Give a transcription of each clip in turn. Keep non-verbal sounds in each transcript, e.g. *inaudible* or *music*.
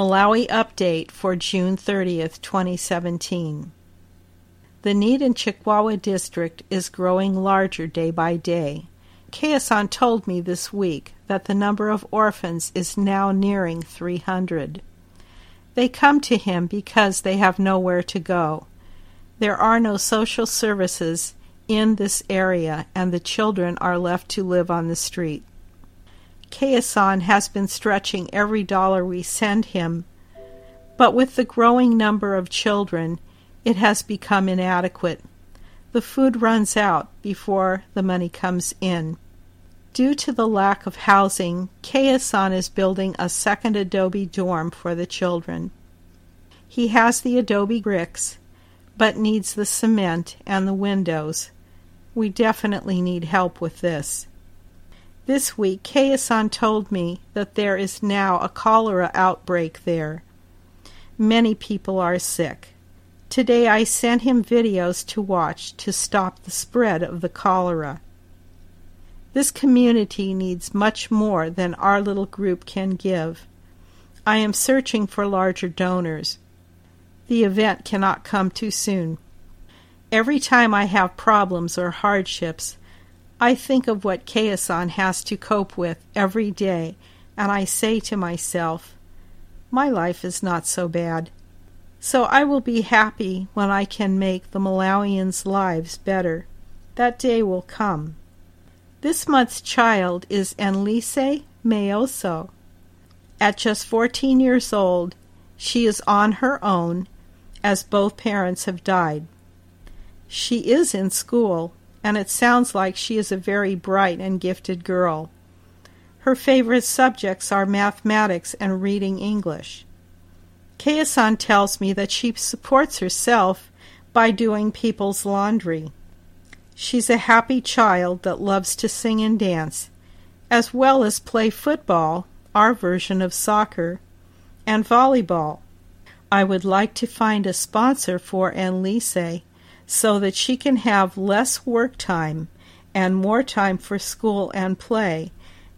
Malawi update for June 30th, 2017. The need in Chikwawa District is growing larger day by day. Kayasan told me this week that the number of orphans is now nearing 300. They come to him because they have nowhere to go. There are no social services in this area, and the children are left to live on the street. Kayasan has been stretching every dollar we send him, but with the growing number of children, it has become inadequate. The food runs out before the money comes in. Due to the lack of housing, Kayasan is building a second adobe dorm for the children. He has the adobe bricks, but needs the cement and the windows. We definitely need help with this. This week, Kayasan told me that there is now a cholera outbreak there. Many people are sick. Today I sent him videos to watch to stop the spread of the cholera. This community needs much more than our little group can give. I am searching for larger donors. The event cannot come too soon. Every time I have problems or hardships, I think of what Kayasan has to cope with every day, and I say to myself, My life is not so bad. So I will be happy when I can make the Malawians' lives better. That day will come. This month's child is Enlise Mayoso. At just 14 years old, she is on her own, as both parents have died. She is in school, and it sounds like she is a very bright and gifted girl. Her favorite subjects are mathematics and reading English. Kayasan tells me that she supports herself by doing people's laundry. She's a happy child that loves to sing and dance, as well as play football, our version of soccer, and volleyball. I would like to find a sponsor for Enlise so that she can have less work time and more time for school and play,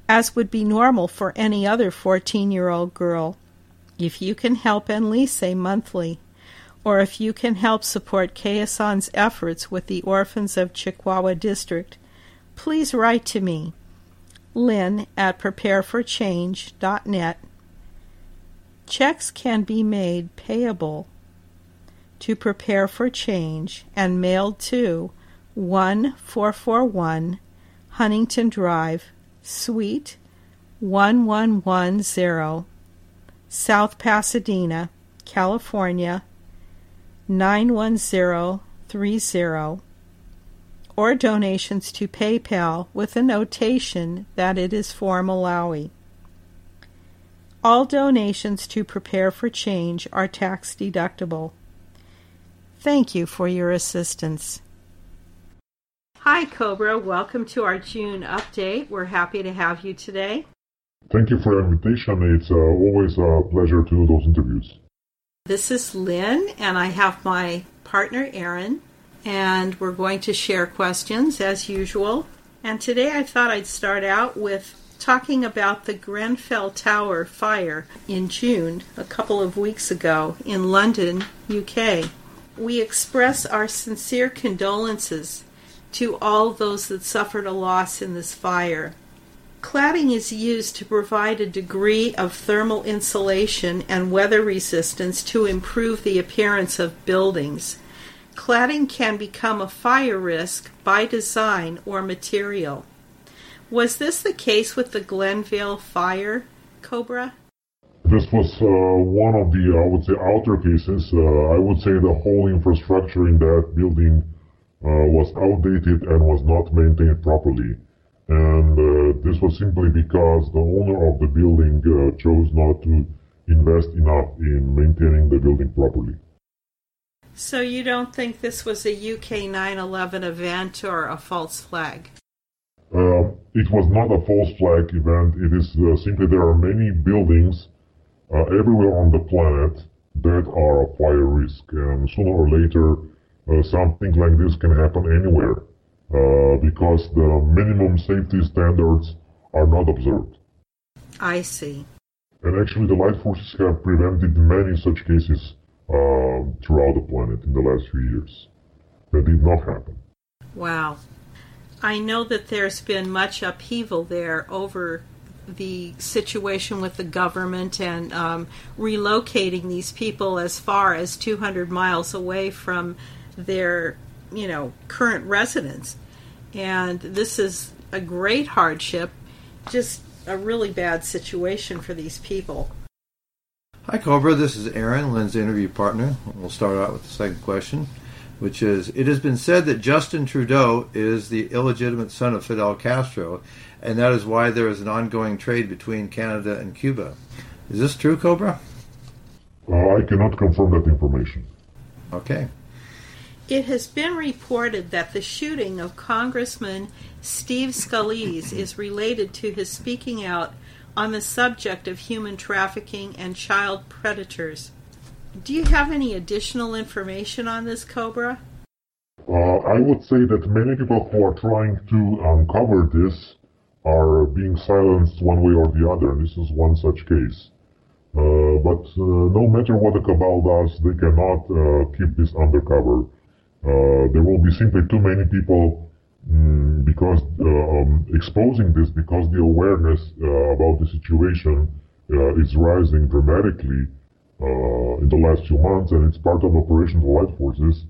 as would be normal for any other 14 year old girl if you can help Enlise monthly, or if you can help support Kayasan's efforts with the Orphans of Chikwawa District, please write to me, lynn at prepareforchange.net. Checks can be made payable to Prepare for Change and mailed to 1441 Huntington Drive, Suite 1110 South Pasadena, California 91030, or donations to PayPal with a notation that it is for Malawi. All donations to Prepare for Change are tax deductible. Thank you for your assistance. Hi, Cobra. Welcome to our June update. We're happy to have you today. Thank you for the invitation. It's uh, always a pleasure to do those interviews. This is Lynn, and I have my partner Aaron, and we're going to share questions as usual. And today I thought I'd start out with talking about the Grenfell Tower fire in June, a couple of weeks ago, in London, UK. We express our sincere condolences to all those that suffered a loss in this fire. Cladding is used to provide a degree of thermal insulation and weather resistance to improve the appearance of buildings. Cladding can become a fire risk by design or material. Was this the case with the Glenvale fire, Cobra? This was uh, one of the, I would say, outer cases. Uh, I would say the whole infrastructure in that building uh, was outdated and was not maintained properly and uh, this was simply because the owner of the building uh, chose not to invest enough in maintaining the building properly. So you don't think this was a UK 9/11 event or a false flag? Uh, it was not a false flag event. It is uh, simply there are many buildings uh, everywhere on the planet that are a fire risk, and sooner or later, uh, something like this can happen anywhere. Uh, because the minimum safety standards are not observed. I see. And actually, the light forces have prevented many such cases uh, throughout the planet in the last few years. That did not happen. Wow. I know that there's been much upheaval there over the situation with the government and um, relocating these people as far as 200 miles away from their, you know, current residence. And this is a great hardship, just a really bad situation for these people. Hi, Cobra. This is Aaron, Lynn's interview partner. We'll start out with the second question which is It has been said that Justin Trudeau is the illegitimate son of Fidel Castro, and that is why there is an ongoing trade between Canada and Cuba. Is this true, Cobra? Uh, I cannot confirm that information. Okay. It has been reported that the shooting of Congressman Steve Scalise is related to his speaking out on the subject of human trafficking and child predators. Do you have any additional information on this, Cobra? Uh, I would say that many people who are trying to uncover this are being silenced one way or the other. and This is one such case. Uh, but uh, no matter what the cabal does, they cannot uh, keep this undercover. Uh, there will be simply too many people um, because uh, um, exposing this because the awareness about the situation is rising dramatically uh, in the last few months, and it's part of Operation Light Forces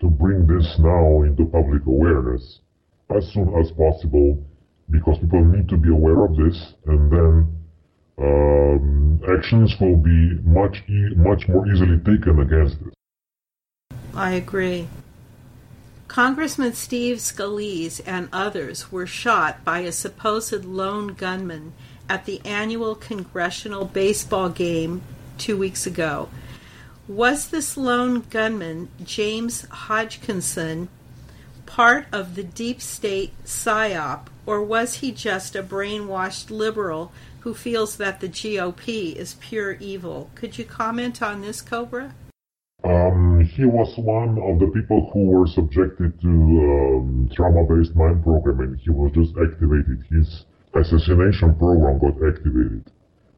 to bring this now into public awareness as soon as possible because people need to be aware of this and then um, actions will be much e- much more easily taken against it. I agree. Congressman Steve Scalise and others were shot by a supposed lone gunman at the annual congressional baseball game two weeks ago. Was this lone gunman, James Hodgkinson, part of the deep state psyop, or was he just a brainwashed liberal who feels that the GOP is pure evil? Could you comment on this, Cobra? Um, he was one of the people who were subjected to um, trauma-based mind programming. He was just activated. His assassination program got activated.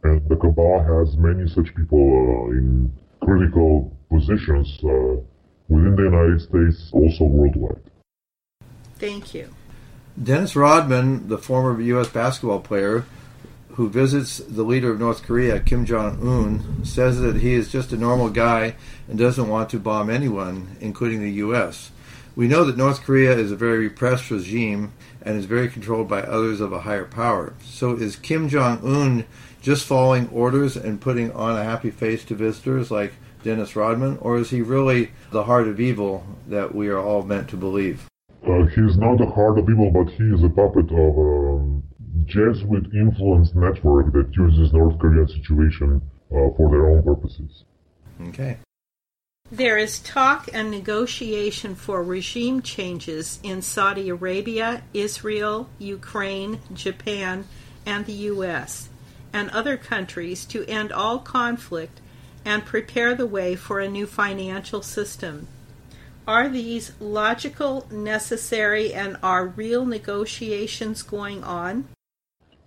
And the cabal has many such people uh, in critical positions uh, within the United States, also worldwide. Thank you. Dennis Rodman, the former U.S. basketball player who visits the leader of North Korea, Kim Jong un, says that he is just a normal guy and doesn't want to bomb anyone, including the U.S. We know that North Korea is a very repressed regime and is very controlled by others of a higher power. So is Kim Jong un just following orders and putting on a happy face to visitors like Dennis Rodman, or is he really the heart of evil that we are all meant to believe? Uh, he's not the heart of evil, but he is a puppet of a um, Jesuit influence network that uses North Korean situation uh, for their own purposes. Okay. There is talk and negotiation for regime changes in Saudi Arabia, Israel, Ukraine, Japan, and the U.S and other countries to end all conflict and prepare the way for a new financial system. Are these logical, necessary, and are real negotiations going on?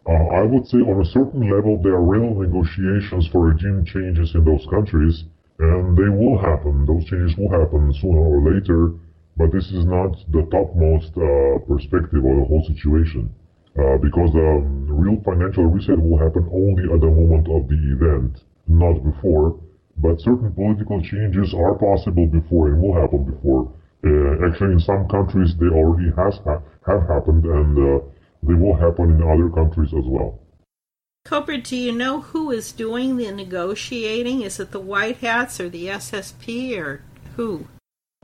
Uh, I would say on a certain level there are real negotiations for regime changes in those countries, and they will happen. Those changes will happen sooner or later, but this is not the topmost uh, perspective of the whole situation uh, because the real financial reset will happen only at the moment of the event, not before. But certain political changes are possible before and will happen before. Uh, actually, in some countries, they already has ha- have happened, and uh, they will happen in other countries as well. Cobra, do you know who is doing the negotiating? Is it the White Hats or the SSP or who?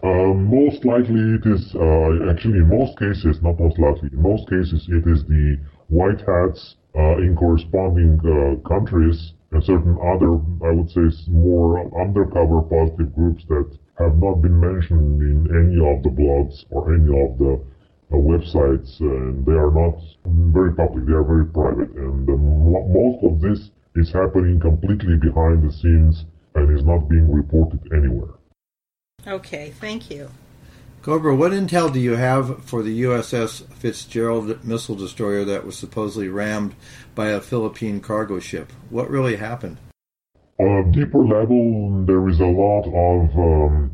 Uh, most likely it is, uh, actually in most cases, not most likely, in most cases it is the white hats uh, in corresponding uh, countries and certain other, I would say, more undercover positive groups that have not been mentioned in any of the blogs or any of the uh, websites, and they are not very public, they are very private, and most of this is happening completely behind the scenes and is not being reported anywhere. Okay, thank you. Cobra, what intel do you have for the USS Fitzgerald missile destroyer that was supposedly rammed by a Philippine cargo ship? What really happened? On a deeper level, there is a lot of, um,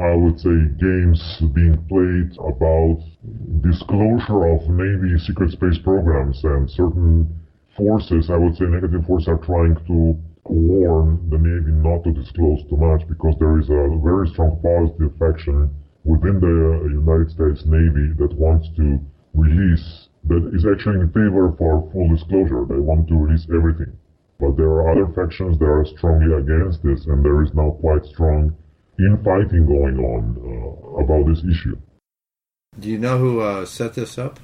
I would say, games being played about disclosure of Navy secret space programs and certain forces, I would say negative forces, are trying to warn the Navy not to disclose too much because there is a very strong positive faction within the United States Navy that wants to release, that is actually in favor for full disclosure. They want to release everything. But there are other factions that are strongly against this, and there is now quite strong infighting going on uh, about this issue. Do you know who uh, set this up?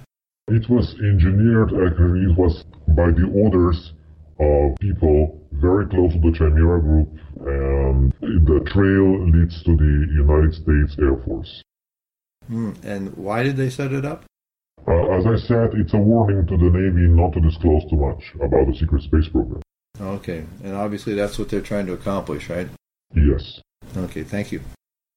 It was engineered, actually, it was by the orders of people very close to the Chimera group, and the trail leads to the United States Air Force. Hmm. And why did they set it up? Uh, as I said, it's a warning to the Navy not to disclose too much about the secret space program. Okay, and obviously that's what they're trying to accomplish, right? Yes. Okay, thank you.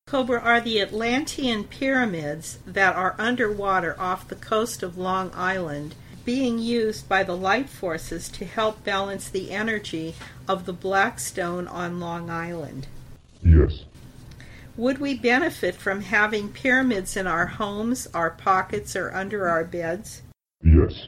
Cobra are the Atlantean pyramids that are underwater off the coast of Long Island being used by the light forces to help balance the energy of the black stone on Long Island. Yes. Would we benefit from having pyramids in our homes, our pockets, or under our beds? Yes.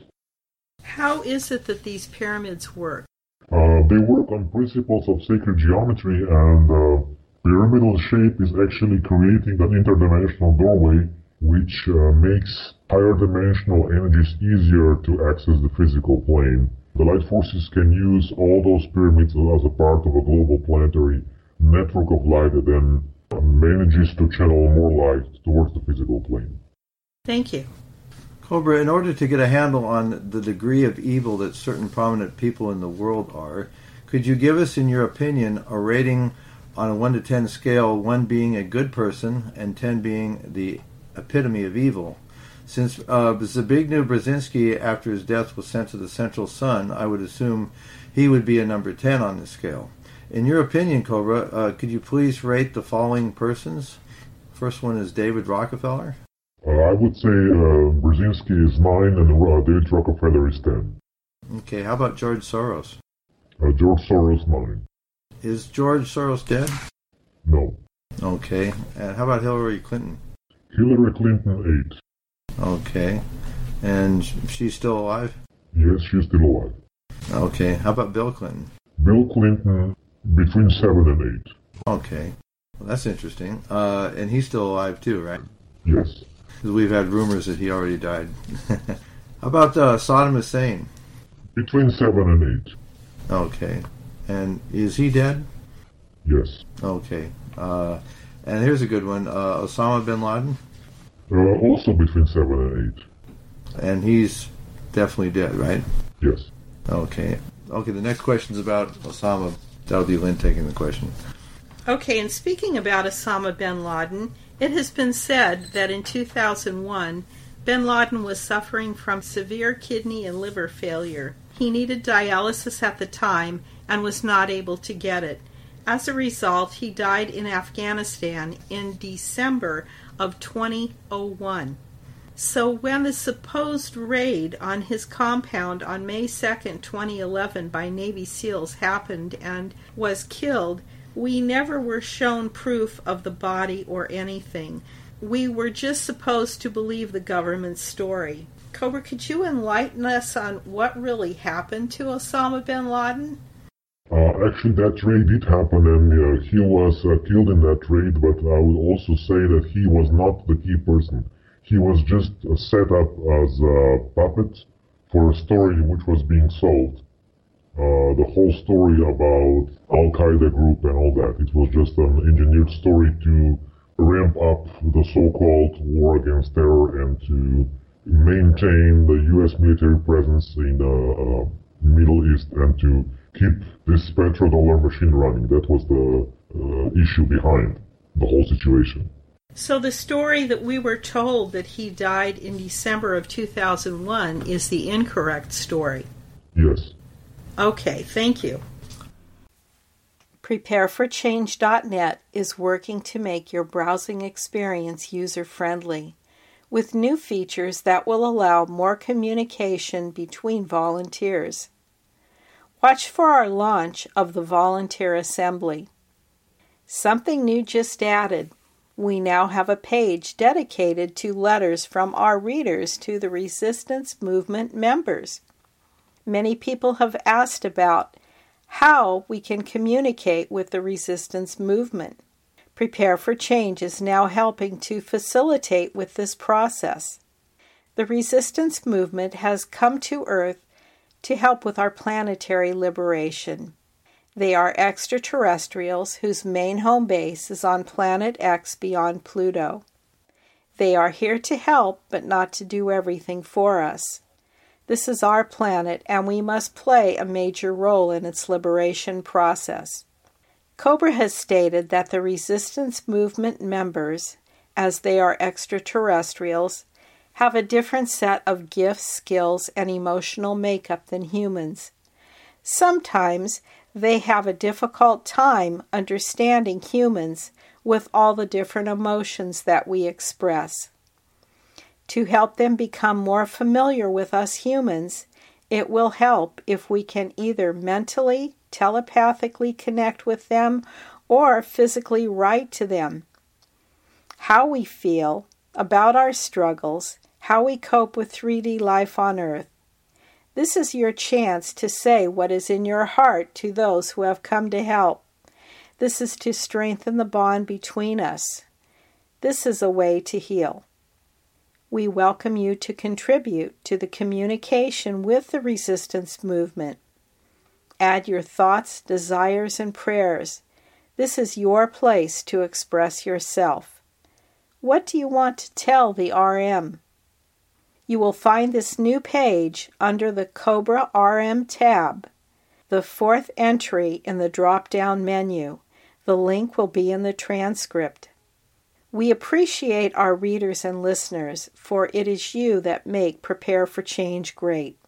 How is it that these pyramids work? Uh, they work on principles of sacred geometry, and the uh, pyramidal shape is actually creating an interdimensional doorway which uh, makes higher dimensional energies easier to access the physical plane. The light forces can use all those pyramids as a part of a global planetary network of light that then manages to channel more light towards the physical plane. Thank you. Cobra, in order to get a handle on the degree of evil that certain prominent people in the world are, could you give us, in your opinion, a rating on a 1 to 10 scale, 1 being a good person and 10 being the epitome of evil. Since uh, Zbigniew Brzezinski, after his death, was sent to the Central Sun, I would assume he would be a number 10 on this scale. In your opinion, Cobra, uh, could you please rate the following persons? First one is David Rockefeller. Uh, I would say uh, Brzezinski is 9 and uh, David Rockefeller is 10. Okay, how about George Soros? Uh, George Soros 9. Is George Soros dead? No. Okay, and how about Hillary Clinton? Hillary Clinton, 8. Okay. And she's still alive? Yes, she's still alive. Okay. How about Bill Clinton? Bill Clinton, between 7 and 8. Okay. Well, that's interesting. Uh, and he's still alive too, right? Yes. Because we've had rumors that he already died. *laughs* How about uh, Saddam Hussein? Between 7 and 8. Okay. And is he dead? Yes. Okay. Uh, and here's a good one: uh, Osama bin Laden. Uh, also between seven and eight. And he's definitely dead, right? Yes. Okay. Okay. The next question is about Osama. That'll be Lynn taking the question. Okay, and speaking about Osama bin Laden, it has been said that in 2001, bin Laden was suffering from severe kidney and liver failure. He needed dialysis at the time and was not able to get it. As a result, he died in Afghanistan in December of 2001. So, when the supposed raid on his compound on May 2, 2011, by Navy SEALs happened and was killed, we never were shown proof of the body or anything. We were just supposed to believe the government's story. Cobra, could you enlighten us on what really happened to Osama bin Laden? Uh, actually, that raid did happen, and uh, he was uh, killed in that raid. But I would also say that he was not the key person. He was just uh, set up as a puppet for a story which was being sold. Uh, the whole story about Al Qaeda group and all that. It was just an engineered story to ramp up the so-called war against terror and to maintain the U.S. military presence in the uh, Middle East and to keep this petrodollar machine running. That was the uh, issue behind the whole situation. So the story that we were told that he died in December of 2001 is the incorrect story. Yes. Okay, thank you. PrepareForChange.net is working to make your browsing experience user friendly with new features that will allow more communication between volunteers. Watch for our launch of the Volunteer Assembly. Something new just added. We now have a page dedicated to letters from our readers to the Resistance Movement members. Many people have asked about how we can communicate with the resistance movement. Prepare for Change is now helping to facilitate with this process. The resistance movement has come to Earth to help with our planetary liberation. They are extraterrestrials whose main home base is on Planet X beyond Pluto. They are here to help, but not to do everything for us. This is our planet, and we must play a major role in its liberation process. Cobra has stated that the resistance movement members, as they are extraterrestrials, have a different set of gifts, skills, and emotional makeup than humans. Sometimes they have a difficult time understanding humans with all the different emotions that we express. To help them become more familiar with us humans, it will help if we can either mentally telepathically connect with them, or physically write to them. How we feel about our struggles, how we cope with 3D life on Earth. This is your chance to say what is in your heart to those who have come to help. This is to strengthen the bond between us. This is a way to heal. We welcome you to contribute to the communication with the resistance movement. Add your thoughts, desires, and prayers. This is your place to express yourself. What do you want to tell the RM? You will find this new page under the Cobra RM tab, the fourth entry in the drop down menu. The link will be in the transcript. We appreciate our readers and listeners, for it is you that make Prepare for Change great.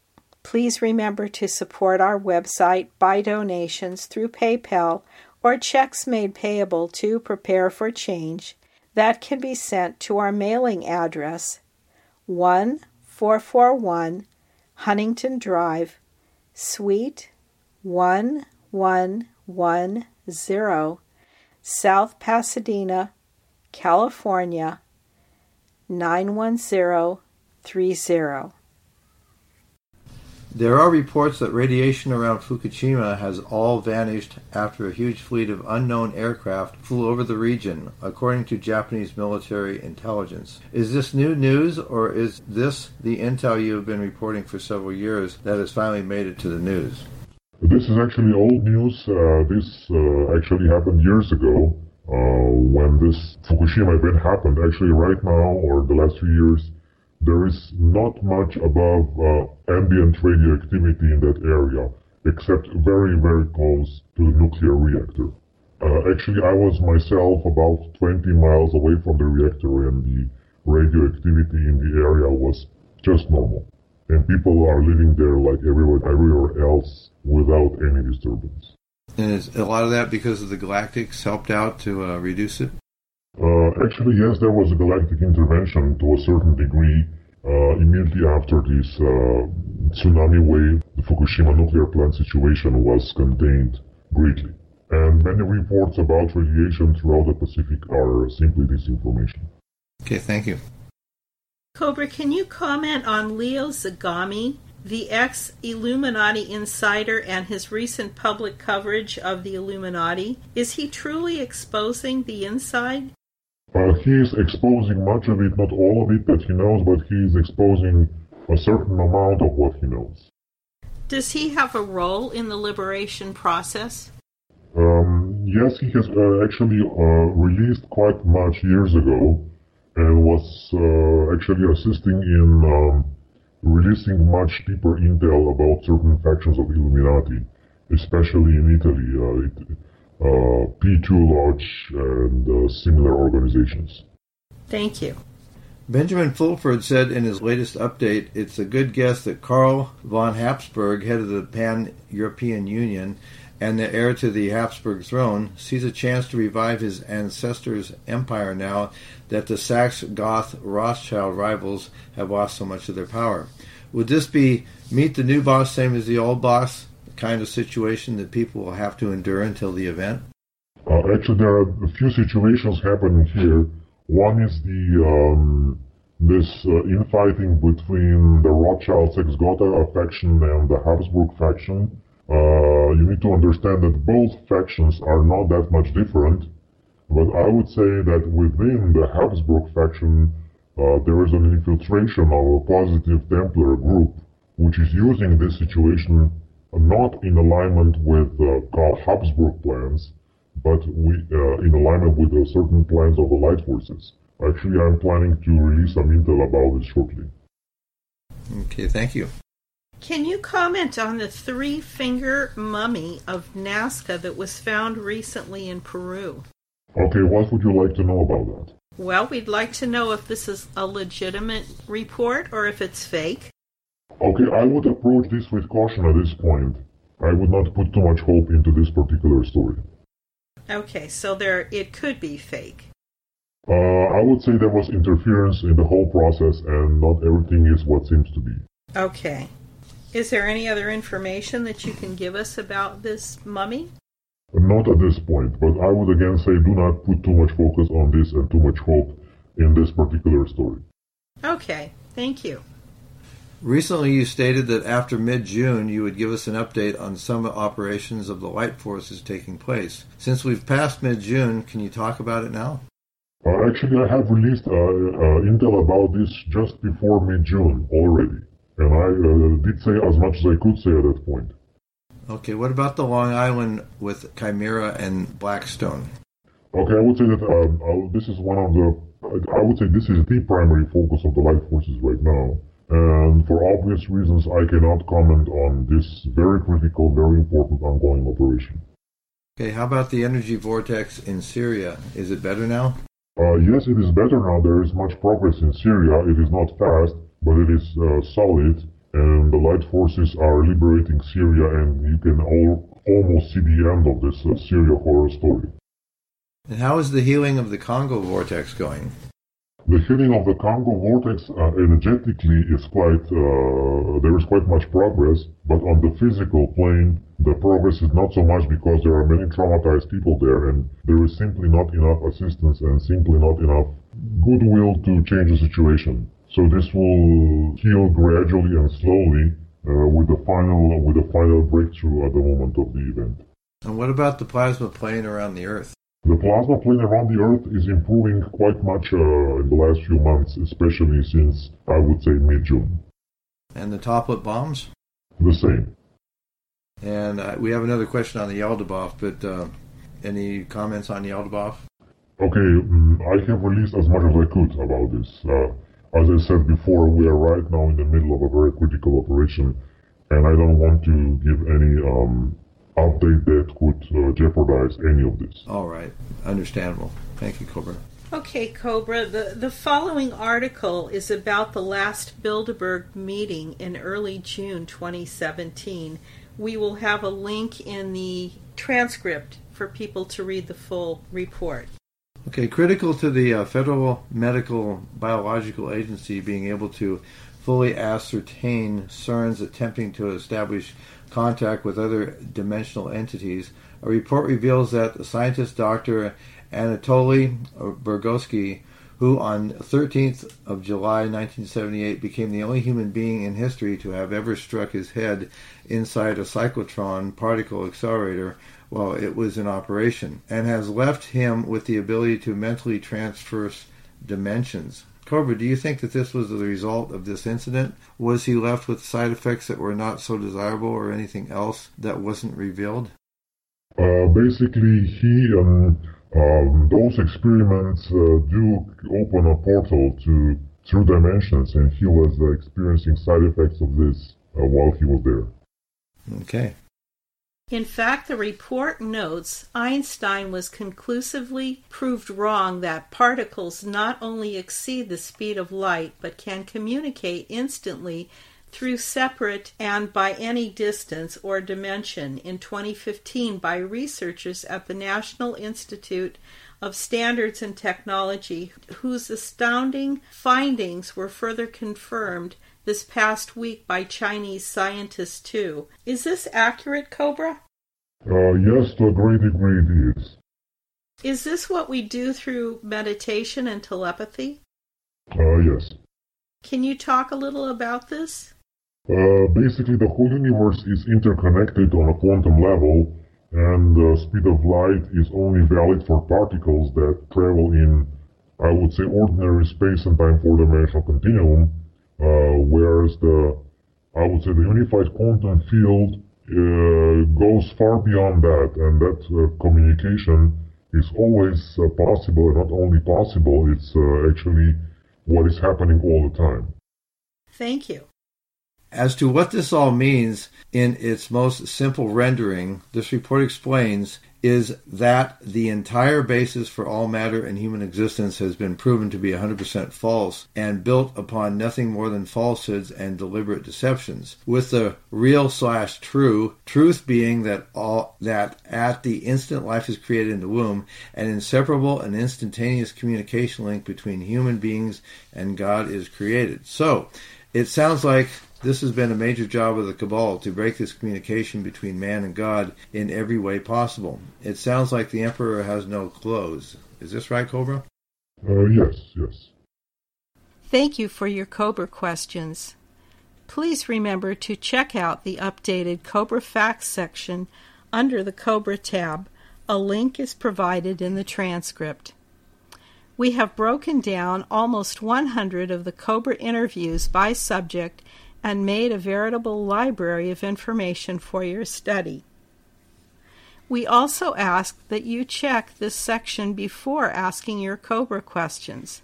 Please remember to support our website by donations through PayPal or checks made payable to Prepare for Change that can be sent to our mailing address 1441 Huntington Drive, Suite 1110, South Pasadena, California 91030. There are reports that radiation around Fukushima has all vanished after a huge fleet of unknown aircraft flew over the region, according to Japanese military intelligence. Is this new news, or is this the intel you have been reporting for several years that has finally made it to the news? This is actually old news. Uh, this uh, actually happened years ago uh, when this Fukushima event happened. Actually, right now, or the last few years, there is not much above uh, ambient radioactivity in that area, except very, very close to the nuclear reactor. Uh, actually, I was myself about 20 miles away from the reactor and the radioactivity in the area was just normal. And people are living there like everywhere, everywhere else without any disturbance. And is a lot of that because of the galactics helped out to uh, reduce it? Uh, actually, yes, there was a galactic intervention to a certain degree. Uh, immediately after this uh, tsunami wave, the Fukushima nuclear plant situation was contained greatly. And many reports about radiation throughout the Pacific are simply disinformation. Okay, thank you. Cobra, can you comment on Leo Zagami, the ex Illuminati insider, and his recent public coverage of the Illuminati? Is he truly exposing the inside? Uh, he is exposing much of it, not all of it that he knows, but he is exposing a certain amount of what he knows. Does he have a role in the liberation process? Um, yes, he has uh, actually uh, released quite much years ago and was uh, actually assisting in um, releasing much deeper intel about certain factions of Illuminati, especially in Italy. Uh, it, P2 Lodge and uh, similar organizations. Thank you. Benjamin Fulford said in his latest update, it's a good guess that Karl von Habsburg, head of the Pan European Union, and the heir to the Habsburg throne, sees a chance to revive his ancestors' empire now that the Saxe Gotha Rothschild rivals have lost so much of their power. Would this be meet the new boss same as the old boss, the kind of situation that people will have to endure until the event? Uh, actually, there are a few situations happening here. One is the um, this uh, infighting between the Rothschild Gotha faction and the Habsburg faction. Uh, you need to understand that both factions are not that much different, but I would say that within the Habsburg faction, uh, there is an infiltration of a positive Templar group, which is using this situation not in alignment with uh, Karl Habsburg plans, but we, uh, in alignment with uh, certain plans of the Light Forces. Actually, I'm planning to release some intel about this shortly. Okay, thank you. Can you comment on the three finger mummy of Nazca that was found recently in Peru? Okay, what would you like to know about that? Well, we'd like to know if this is a legitimate report or if it's fake. Okay, I would approach this with caution at this point. I would not put too much hope into this particular story. Okay, so there it could be fake. Uh, I would say there was interference in the whole process and not everything is what seems to be. Okay. Is there any other information that you can give us about this mummy? Not at this point, but I would again say do not put too much focus on this and too much hope in this particular story. Okay, thank you. Recently, you stated that after mid June, you would give us an update on some operations of the Light Forces taking place. Since we've passed mid June, can you talk about it now? Uh, actually, I have released uh, uh, intel about this just before mid June already, and I uh, did say as much as I could say at that point. Okay, what about the Long Island with Chimera and Blackstone? Okay, I would say that um, this is one of the. I would say this is the primary focus of the Light Forces right now. And for obvious reasons, I cannot comment on this very critical, very important ongoing operation. Okay, how about the energy vortex in Syria? Is it better now? Uh, yes, it is better now. There is much progress in Syria. It is not fast, but it is uh, solid. And the light forces are liberating Syria, and you can all, almost see the end of this uh, Syria horror story. And how is the healing of the Congo vortex going? The healing of the Congo vortex uh, energetically is quite, uh, there is quite much progress, but on the physical plane, the progress is not so much because there are many traumatized people there and there is simply not enough assistance and simply not enough goodwill to change the situation. So this will heal gradually and slowly uh, with the final with the final breakthrough at the moment of the event. And what about the plasma plane around the Earth? The plasma plane around the Earth is improving quite much uh, in the last few months, especially since, I would say, mid-June. And the toplet bombs? The same. And uh, we have another question on the Yaldabaoth, but uh, any comments on Yaldabaoth? Okay, um, I have released as much as I could about this. Uh, as I said before, we are right now in the middle of a very critical operation, and I don't want to give any um, update that could uh, jeopardize any of this. All right, understandable. Thank you, Cobra. Okay, Cobra, the, the following article is about the last Bilderberg meeting in early June 2017. We will have a link in the transcript for people to read the full report. Okay, critical to the uh, Federal Medical Biological Agency being able to fully ascertain CERN's attempting to establish contact with other dimensional entities, a report reveals that the scientist Dr. Anatoly Bugorski, who on 13th of July 1978 became the only human being in history to have ever struck his head inside a cyclotron particle accelerator while it was in operation, and has left him with the ability to mentally transverse dimensions. Cobra, do you think that this was the result of this incident? Was he left with side effects that were not so desirable or anything else that wasn't revealed? Uh, basically, he um, um, those experiments uh, do open a portal to through dimensions, and he was uh, experiencing side effects of this uh, while he was there. Okay. In fact, the report notes Einstein was conclusively proved wrong that particles not only exceed the speed of light but can communicate instantly through separate and by any distance or dimension. In 2015 by researchers at the National Institute of Standards and Technology, whose astounding findings were further confirmed this past week by Chinese scientists, too. Is this accurate, Cobra? Uh, yes, to a great degree it is. Is this what we do through meditation and telepathy? Uh, yes. Can you talk a little about this? Uh, basically, the whole universe is interconnected on a quantum level, and the speed of light is only valid for particles that travel in, I would say, ordinary space and time four-dimensional continuum, uh, whereas the, I would say, the unified quantum field uh, goes far beyond that, and that uh, communication is always uh, possible, not only possible, it's uh, actually what is happening all the time. Thank you. As to what this all means in its most simple rendering, this report explains is that the entire basis for all matter and human existence has been proven to be 100% false and built upon nothing more than falsehoods and deliberate deceptions with the real slash true truth being that all that at the instant life is created in the womb an inseparable and instantaneous communication link between human beings and god is created. So it sounds like this has been a major job of the Cabal to break this communication between man and God in every way possible. It sounds like the Emperor has no clothes. Is this right, Cobra? Uh, yes, yes. Thank you for your Cobra questions. Please remember to check out the updated Cobra Facts section under the Cobra tab. A link is provided in the transcript. We have broken down almost 100 of the Cobra interviews by subject and made a veritable library of information for your study. We also ask that you check this section before asking your COBRA questions.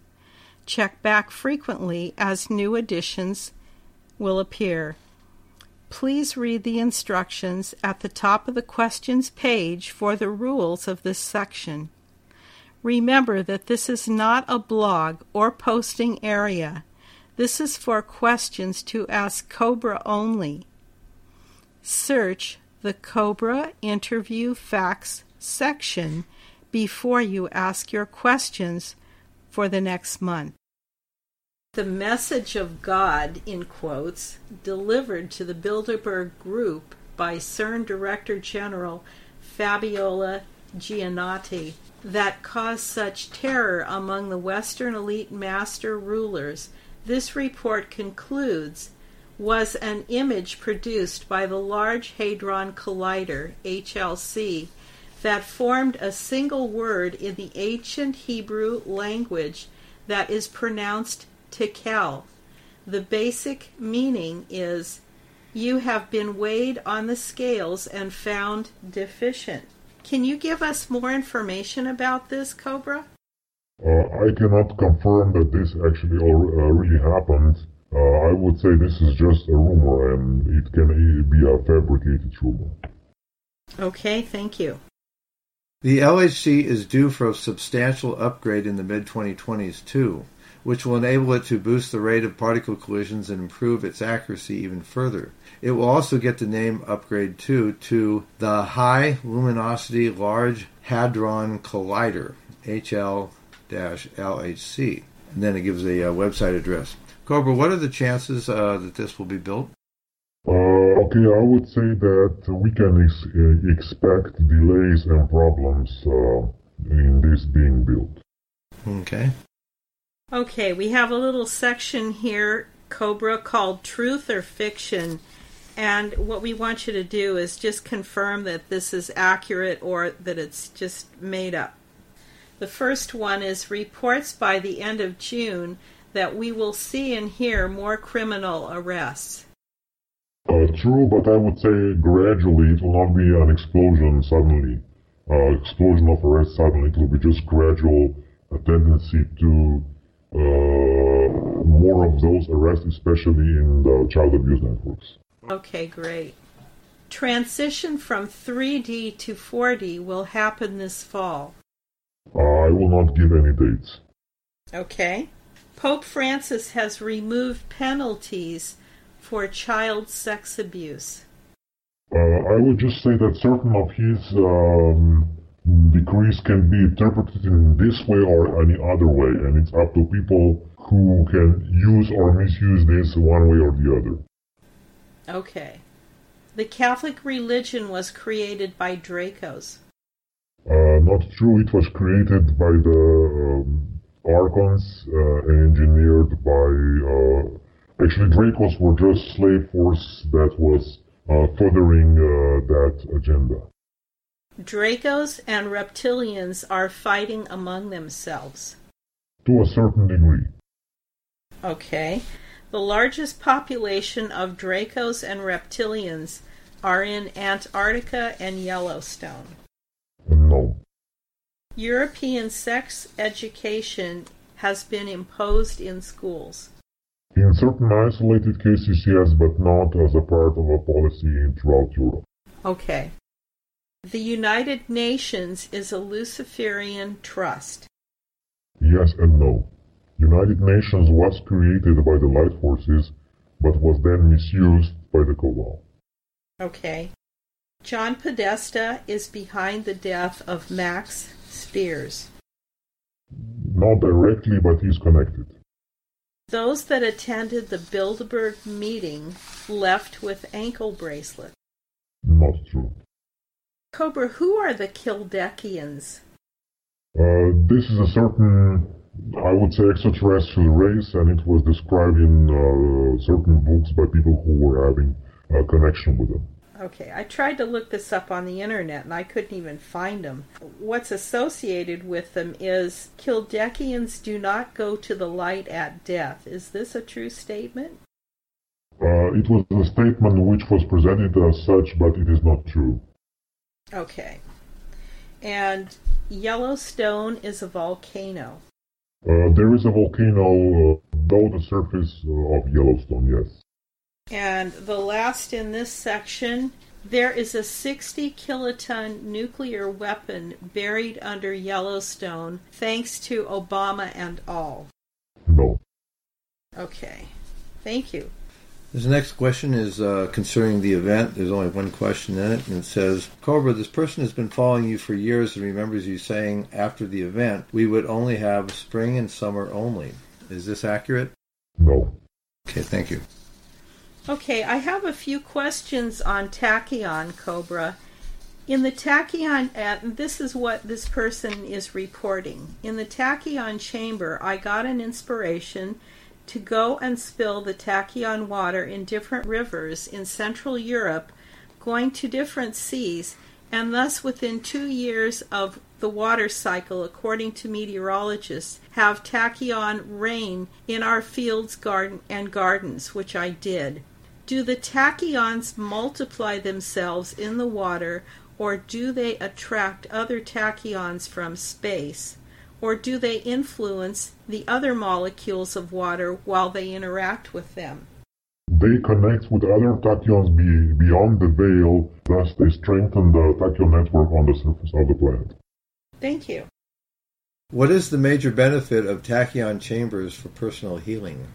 Check back frequently as new additions will appear. Please read the instructions at the top of the questions page for the rules of this section. Remember that this is not a blog or posting area. This is for questions to ask Cobra only. Search the Cobra Interview Facts section before you ask your questions for the next month. The message of God, in quotes, delivered to the Bilderberg Group by CERN Director General Fabiola Gianotti, that caused such terror among the Western elite master rulers this report concludes, was an image produced by the Large Hadron Collider, HLC, that formed a single word in the ancient Hebrew language that is pronounced tekel. The basic meaning is you have been weighed on the scales and found deficient. Can you give us more information about this, Cobra? Uh, I cannot confirm that this actually uh, really happened. Uh, I would say this is just a rumor and it can be a fabricated rumor. Okay, thank you. The LHC is due for a substantial upgrade in the mid 2020s, too, which will enable it to boost the rate of particle collisions and improve its accuracy even further. It will also get the name upgrade, too, to the High Luminosity Large Hadron Collider, HL LHC. And then it gives a uh, website address. Cobra, what are the chances uh, that this will be built? Uh, okay, I would say that we can ex- uh, expect delays and problems uh, in this being built. Okay. Okay, we have a little section here, Cobra, called Truth or Fiction. And what we want you to do is just confirm that this is accurate or that it's just made up. The first one is reports by the end of June that we will see and hear more criminal arrests. Uh, true, but I would say gradually it will not be an explosion suddenly. Uh, explosion of arrests suddenly. It will be just gradual a tendency to uh, more of those arrests, especially in the child abuse networks. Okay, great. Transition from 3D to 4D will happen this fall. I will not give any dates. Okay. Pope Francis has removed penalties for child sex abuse? Uh, I would just say that certain of his um, decrees can be interpreted in this way or any other way, and it's up to people who can use or misuse this one way or the other. Okay. The Catholic religion was created by Dracos. Uh, not true. It was created by the um, Archons uh, and engineered by. Uh, actually, Dracos were just slave force that was uh, furthering uh, that agenda. Dracos and reptilians are fighting among themselves. To a certain degree. Okay. The largest population of Dracos and reptilians are in Antarctica and Yellowstone. European sex education has been imposed in schools. In certain isolated cases, yes, but not as a part of a policy throughout Europe. Okay. The United Nations is a Luciferian trust. Yes and no. United Nations was created by the light forces, but was then misused by the Cabal. Okay. John Podesta is behind the death of Max Spiers. Not directly, but he's connected. Those that attended the Bilderberg meeting left with ankle bracelets. Not true. Cobra, who are the Kildekians? Uh, this is a certain, I would say, extraterrestrial race, and it was described in uh, certain books by people who were having a connection with them. Okay, I tried to look this up on the internet and I couldn't even find them. What's associated with them is Kildekians do not go to the light at death. Is this a true statement? Uh, it was a statement which was presented as such, but it is not true. Okay. And Yellowstone is a volcano. Uh, there is a volcano uh, below the surface uh, of Yellowstone, yes. And the last in this section, there is a 60 kiloton nuclear weapon buried under Yellowstone thanks to Obama and all. No. Okay. Thank you. This next question is uh, concerning the event. There's only one question in it, and it says, Cobra, this person has been following you for years and remembers you saying after the event, we would only have spring and summer only. Is this accurate? No. Okay, thank you. Okay, I have a few questions on tachyon, Cobra. In the tachyon, uh, and this is what this person is reporting. In the tachyon chamber, I got an inspiration to go and spill the tachyon water in different rivers in Central Europe, going to different seas, and thus within two years of the water cycle, according to meteorologists, have tachyon rain in our fields garden and gardens, which I did. Do the tachyons multiply themselves in the water, or do they attract other tachyons from space? Or do they influence the other molecules of water while they interact with them? They connect with other tachyons be, beyond the veil, thus they strengthen the tachyon network on the surface of the planet. Thank you. What is the major benefit of tachyon chambers for personal healing?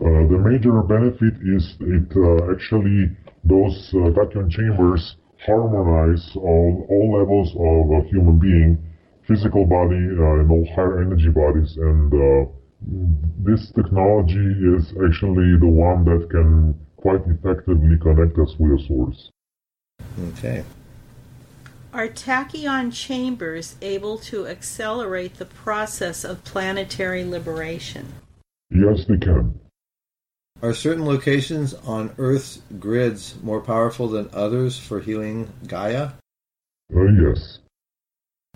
Uh, the major benefit is it uh, actually, those uh, tachyon chambers harmonize all, all levels of a human being physical body uh, and all higher energy bodies and uh, this technology is actually the one that can quite effectively connect us with a source. Okay. Are tachyon chambers able to accelerate the process of planetary liberation? Yes, they can. Are certain locations on Earth's grids more powerful than others for healing Gaia? Uh, yes.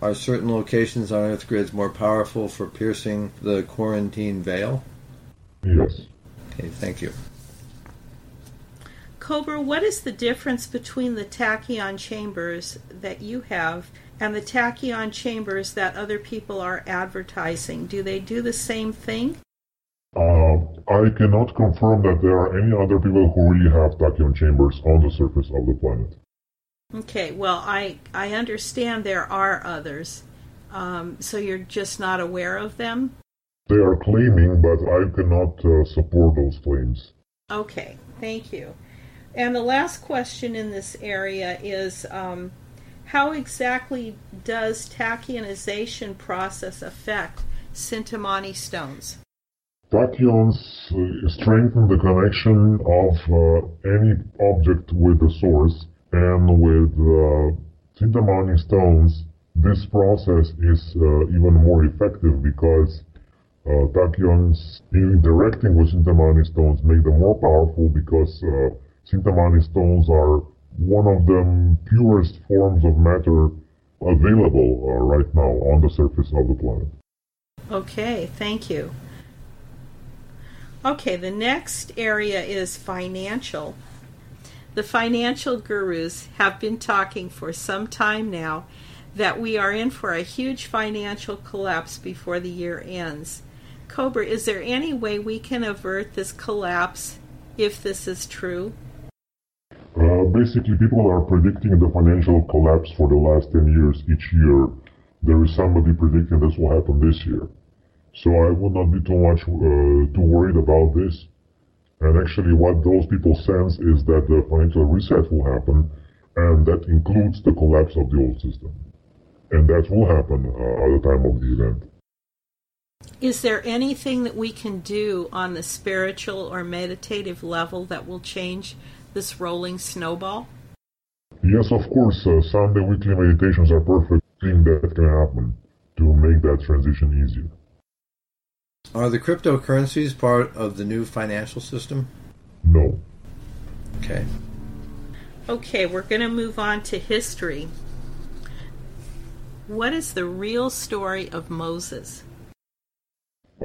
Are certain locations on Earth grids more powerful for piercing the quarantine veil? Yes. Okay, thank you. Cobra, what is the difference between the tachyon chambers that you have and the tachyon chambers that other people are advertising? Do they do the same thing? Uh, I cannot confirm that there are any other people who really have tachyon chambers on the surface of the planet. Okay, well, I I understand there are others, um, so you're just not aware of them. They are claiming, but I cannot uh, support those claims. Okay, thank you. And the last question in this area is um, how exactly does tachyonization process affect Cintamani stones? Tachyons uh, strengthen the connection of uh, any object with the source, and with uh, Cintamani stones, this process is uh, even more effective because uh, tachyons interacting with Cintamani stones make them more powerful because uh, Cintamani stones are one of the purest forms of matter available uh, right now on the surface of the planet. Okay, thank you. Okay, the next area is financial. The financial gurus have been talking for some time now that we are in for a huge financial collapse before the year ends. Cobra, is there any way we can avert this collapse if this is true? Uh, basically, people are predicting the financial collapse for the last 10 years each year. There is somebody predicting this will happen this year. So I would not be too much uh, too worried about this. And actually, what those people sense is that the financial reset will happen, and that includes the collapse of the old system. And that will happen uh, at the time of the event. Is there anything that we can do on the spiritual or meditative level that will change this rolling snowball? Yes, of course. Uh, Sunday weekly meditations are perfect thing that can happen to make that transition easier. Are the cryptocurrencies part of the new financial system? No. Okay. Okay, we're going to move on to history. What is the real story of Moses?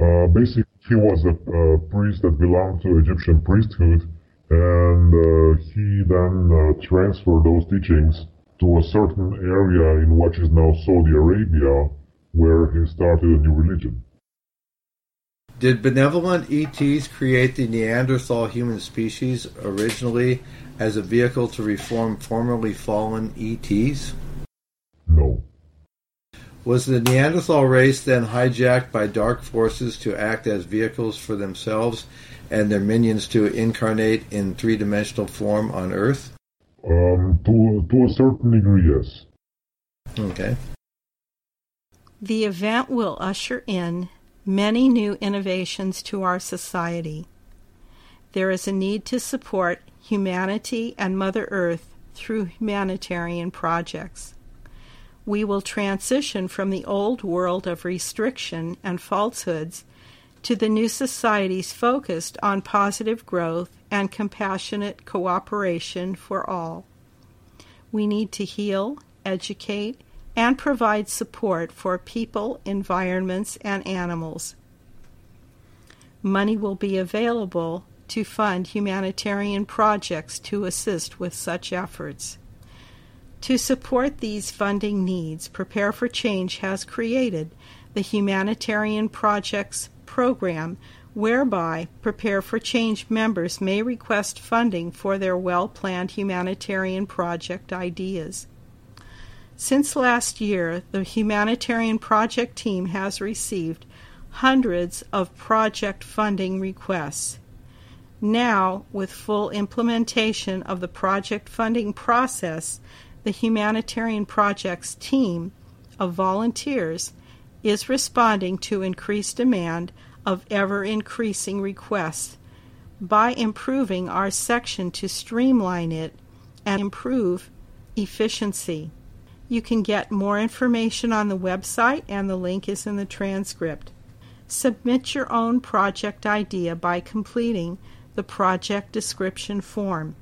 Uh, basically, he was a uh, priest that belonged to Egyptian priesthood, and uh, he then uh, transferred those teachings to a certain area in what is now Saudi Arabia, where he started a new religion. Did benevolent ETs create the Neanderthal human species originally as a vehicle to reform formerly fallen ETs? No. Was the Neanderthal race then hijacked by dark forces to act as vehicles for themselves and their minions to incarnate in three dimensional form on Earth? Um, to, to a certain degree, yes. Okay. The event will usher in many new innovations to our society. There is a need to support humanity and Mother Earth through humanitarian projects. We will transition from the old world of restriction and falsehoods to the new societies focused on positive growth and compassionate cooperation for all. We need to heal, educate, and provide support for people, environments, and animals. Money will be available to fund humanitarian projects to assist with such efforts. To support these funding needs, Prepare for Change has created the Humanitarian Projects Program, whereby Prepare for Change members may request funding for their well planned humanitarian project ideas. Since last year, the humanitarian project team has received hundreds of project funding requests. Now, with full implementation of the project funding process, the humanitarian projects team of volunteers is responding to increased demand of ever increasing requests by improving our section to streamline it and improve efficiency. You can get more information on the website, and the link is in the transcript. Submit your own project idea by completing the project description form.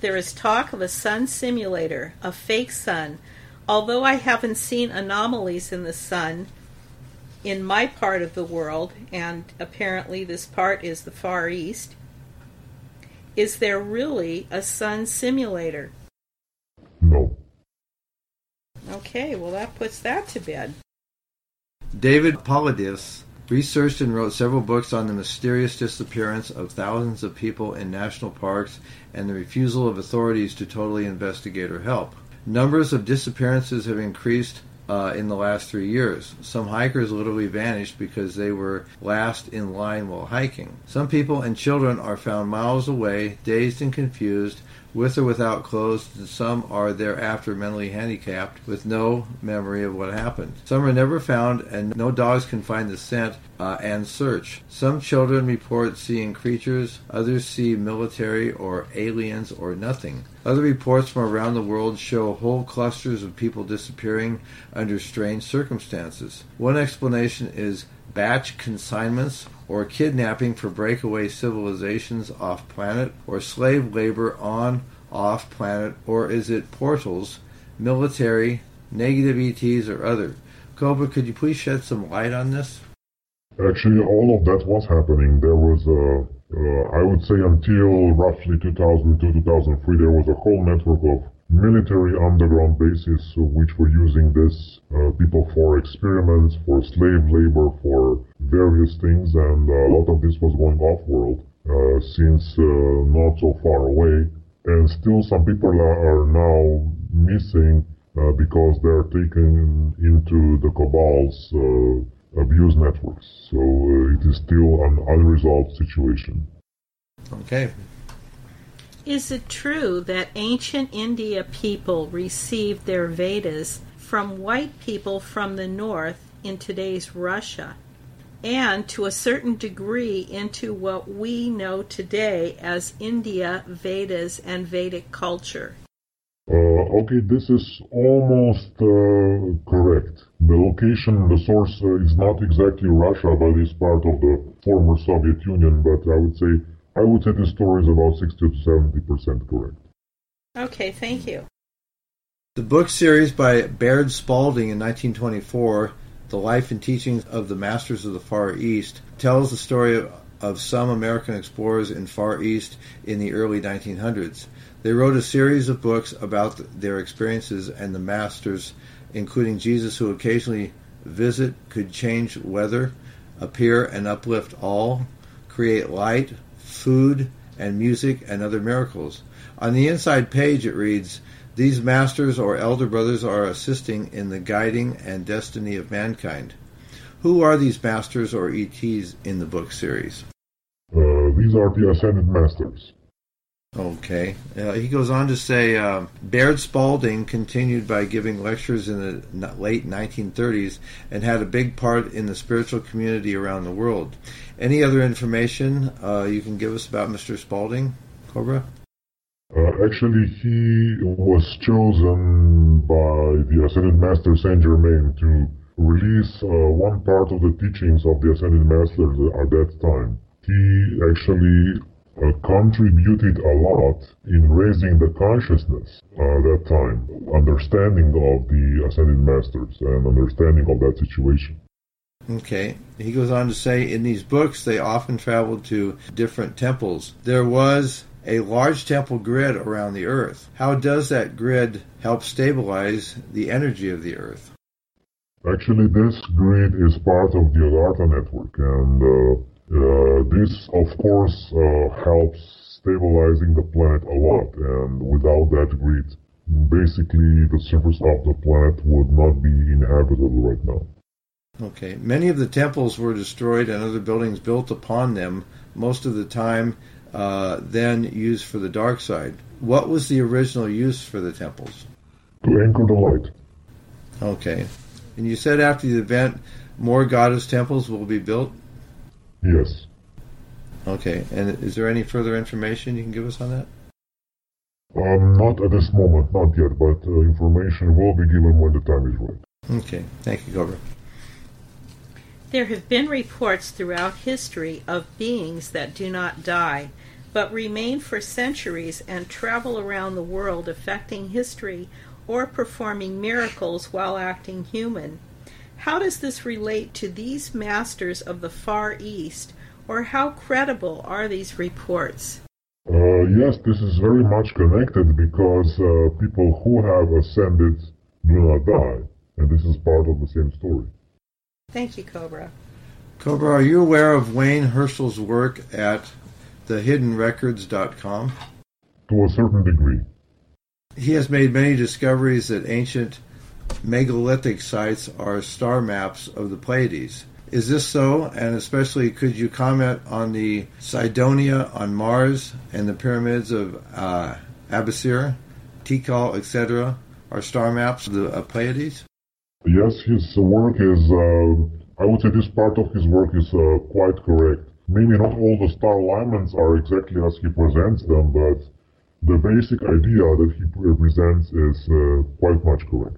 There is talk of a sun simulator, a fake sun. Although I haven't seen anomalies in the sun in my part of the world, and apparently this part is the Far East, is there really a sun simulator? Okay, well, that puts that to bed. David Paulides researched and wrote several books on the mysterious disappearance of thousands of people in national parks and the refusal of authorities to totally investigate or help. Numbers of disappearances have increased uh, in the last three years. Some hikers literally vanished because they were last in line while hiking. Some people and children are found miles away, dazed and confused, with or without clothes, and some are thereafter mentally handicapped with no memory of what happened. Some are never found, and no dogs can find the scent uh, and search. Some children report seeing creatures, others see military or aliens or nothing. Other reports from around the world show whole clusters of people disappearing under strange circumstances. One explanation is batch consignments or kidnapping for breakaway civilizations off planet, or slave labor on off planet, or is it portals, military, negative ETs, or other? Cobra, could you please shed some light on this? Actually, all of that was happening. There was a, uh, I would say until roughly 2002, 2003, there was a whole network of military underground bases which were using this uh, people for experiments, for slave labor, for various things, and a lot of this was going off-world uh, since uh, not so far away. And still some people are, are now missing uh, because they're taken into the cabal's uh, abuse networks. So uh, it is still an unresolved situation. Okay, is it true that ancient India people received their Vedas from white people from the north in today's Russia, and to a certain degree into what we know today as India, Vedas, and Vedic culture? Uh, okay, this is almost uh, correct. The location, the source uh, is not exactly Russia, but is part of the former Soviet Union, but I would say I would say the story is about 60 to 70 percent correct. Okay, thank you. The book series by Baird Spalding in 1924, The Life and Teachings of the Masters of the Far East, tells the story of, of some American explorers in Far East in the early 1900s. They wrote a series of books about their experiences and the masters, including Jesus, who occasionally visit, could change weather, appear and uplift all, create light, food, and music and other miracles. On the inside page it reads, These masters or elder brothers are assisting in the guiding and destiny of mankind. Who are these masters or ETs in the book series? Uh, these are the ascended masters. Okay. Uh, he goes on to say uh, Baird Spalding continued by giving lectures in the late 1930s and had a big part in the spiritual community around the world. Any other information uh, you can give us about Mr. Spalding, Cobra? Uh, actually, he was chosen by the Ascended Master Saint Germain to release uh, one part of the teachings of the Ascended Masters at that time. He actually uh, contributed a lot in raising the consciousness uh, at that time, understanding of the ascended masters and understanding of that situation. Okay. He goes on to say in these books they often traveled to different temples. There was a large temple grid around the earth. How does that grid help stabilize the energy of the earth? Actually, this grid is part of the Agartha network, and uh, uh, this, of course, uh, helps stabilizing the planet a lot, and without that grid, basically the surface of the planet would not be inhabitable right now. Okay. Many of the temples were destroyed and other buildings built upon them, most of the time uh, then used for the dark side. What was the original use for the temples? To anchor the light. Okay. And you said after the event, more goddess temples will be built? Yes. Okay. And is there any further information you can give us on that? Um, not at this moment, not yet, but uh, information will be given when the time is right. Okay. Thank you, Cobra. There have been reports throughout history of beings that do not die, but remain for centuries and travel around the world affecting history or performing miracles while acting human. How does this relate to these masters of the Far East, or how credible are these reports? Uh, yes, this is very much connected because uh, people who have ascended do not die, and this is part of the same story. Thank you, Cobra. Cobra, are you aware of Wayne Herschel's work at thehiddenrecords.com? To a certain degree. He has made many discoveries that ancient megalithic sites are star maps of the Pleiades. Is this so? And especially, could you comment on the Cydonia on Mars and the pyramids of uh, Abusir, Tikal, etc. are star maps of the uh, Pleiades? Yes, his work is, uh, I would say this part of his work is uh, quite correct. Maybe not all the star alignments are exactly as he presents them, but the basic idea that he presents is uh, quite much correct.